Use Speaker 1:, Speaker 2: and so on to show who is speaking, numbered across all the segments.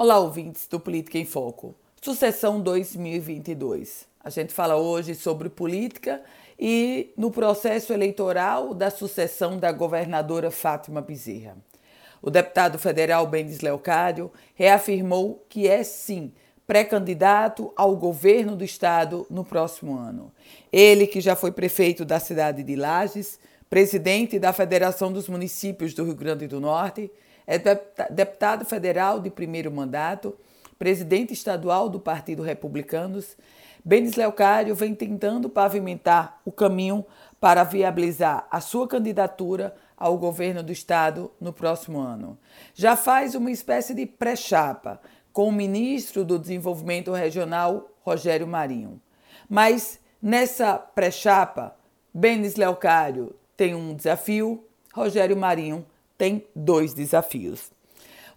Speaker 1: Olá, ouvintes do Política em Foco. Sucessão 2022. A gente fala hoje sobre política e no processo eleitoral da sucessão da governadora Fátima Bezerra. O deputado federal Benis Leocádio reafirmou que é sim pré-candidato ao governo do estado no próximo ano. Ele, que já foi prefeito da cidade de Lages, presidente da Federação dos Municípios do Rio Grande do Norte, é deputado federal de primeiro mandato, presidente estadual do Partido Republicanos. Benis Leocário vem tentando pavimentar o caminho para viabilizar a sua candidatura ao governo do estado no próximo ano. Já faz uma espécie de pré-chapa com o ministro do Desenvolvimento Regional, Rogério Marinho. Mas nessa pré-chapa, Benis Leocário tem um desafio, Rogério Marinho tem dois desafios.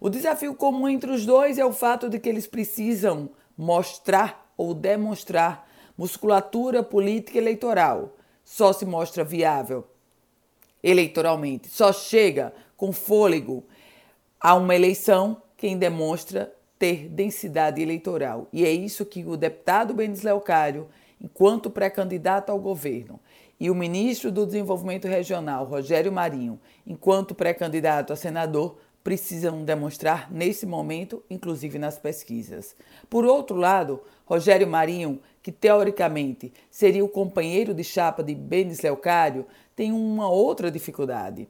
Speaker 1: O desafio comum entre os dois é o fato de que eles precisam mostrar ou demonstrar musculatura política eleitoral. Só se mostra viável eleitoralmente, só chega com fôlego a uma eleição quem demonstra ter densidade eleitoral. E é isso que o deputado Benis Leocário, enquanto pré-candidato ao governo, e o ministro do Desenvolvimento Regional, Rogério Marinho, enquanto pré-candidato a senador, precisam demonstrar nesse momento, inclusive nas pesquisas. Por outro lado, Rogério Marinho, que teoricamente seria o companheiro de chapa de Benis Leocário, tem uma outra dificuldade.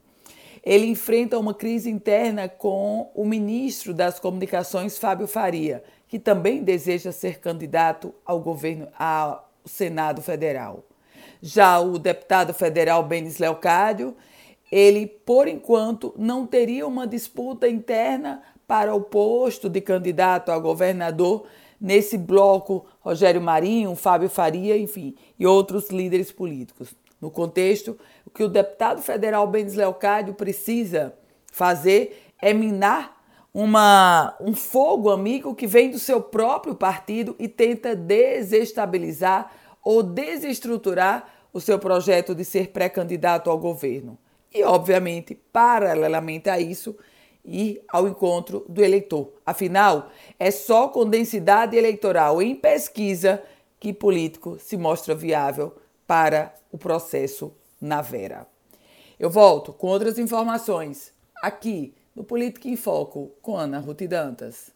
Speaker 1: Ele enfrenta uma crise interna com o ministro das Comunicações, Fábio Faria, que também deseja ser candidato ao governo ao Senado Federal. Já o deputado federal Benis Leocádio, ele, por enquanto, não teria uma disputa interna para o posto de candidato a governador nesse bloco Rogério Marinho, Fábio Faria, enfim, e outros líderes políticos. No contexto, o que o deputado federal Benis Leocádio precisa fazer é minar uma, um fogo amigo que vem do seu próprio partido e tenta desestabilizar ou desestruturar o seu projeto de ser pré-candidato ao governo. E, obviamente, paralelamente a isso, ir ao encontro do eleitor. Afinal, é só com densidade eleitoral em pesquisa que político se mostra viável para o processo na Vera. Eu volto com outras informações aqui no Política em Foco com Ana Ruth Dantas.